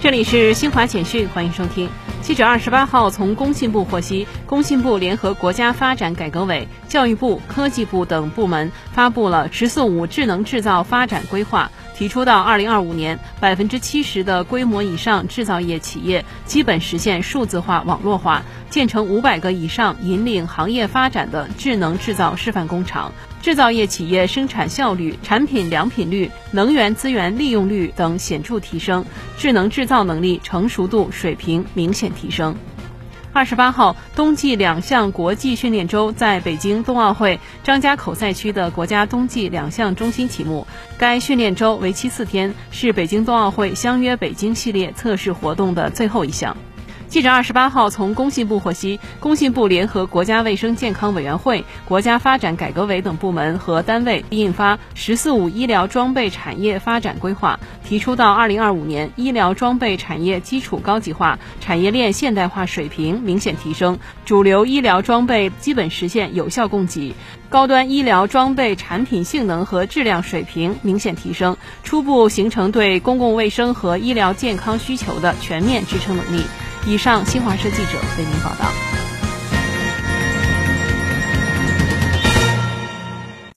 这里是新华简讯，欢迎收听。记者二十八号从工信部获悉，工信部联合国家发展改革委、教育部、科技部等部门发布了“十四五”智能制造发展规划，提出到二零二五年，百分之七十的规模以上制造业企业基本实现数字化、网络化，建成五百个以上引领行业发展的智能制造示范工厂。制造业企业生产效率、产品良品率、能源资源利用率等显著提升，智能制造能力成熟度水平明显提升。二十八号，冬季两项国际训练周在北京冬奥会张家口赛区的国家冬季两项中心启幕。该训练周为期四天，是北京冬奥会“相约北京”系列测试活动的最后一项。记者二十八号从工信部获悉，工信部联合国家卫生健康委员会、国家发展改革委等部门和单位印发《“十四五”医疗装备产业发展规划》，提出到二零二五年，医疗装备产业基础高级化、产业链现代化水平明显提升，主流医疗装备基本实现有效供给，高端医疗装备产品性能和质量水平明显提升，初步形成对公共卫生和医疗健康需求的全面支撑能力。以上，新华社记者为您报道。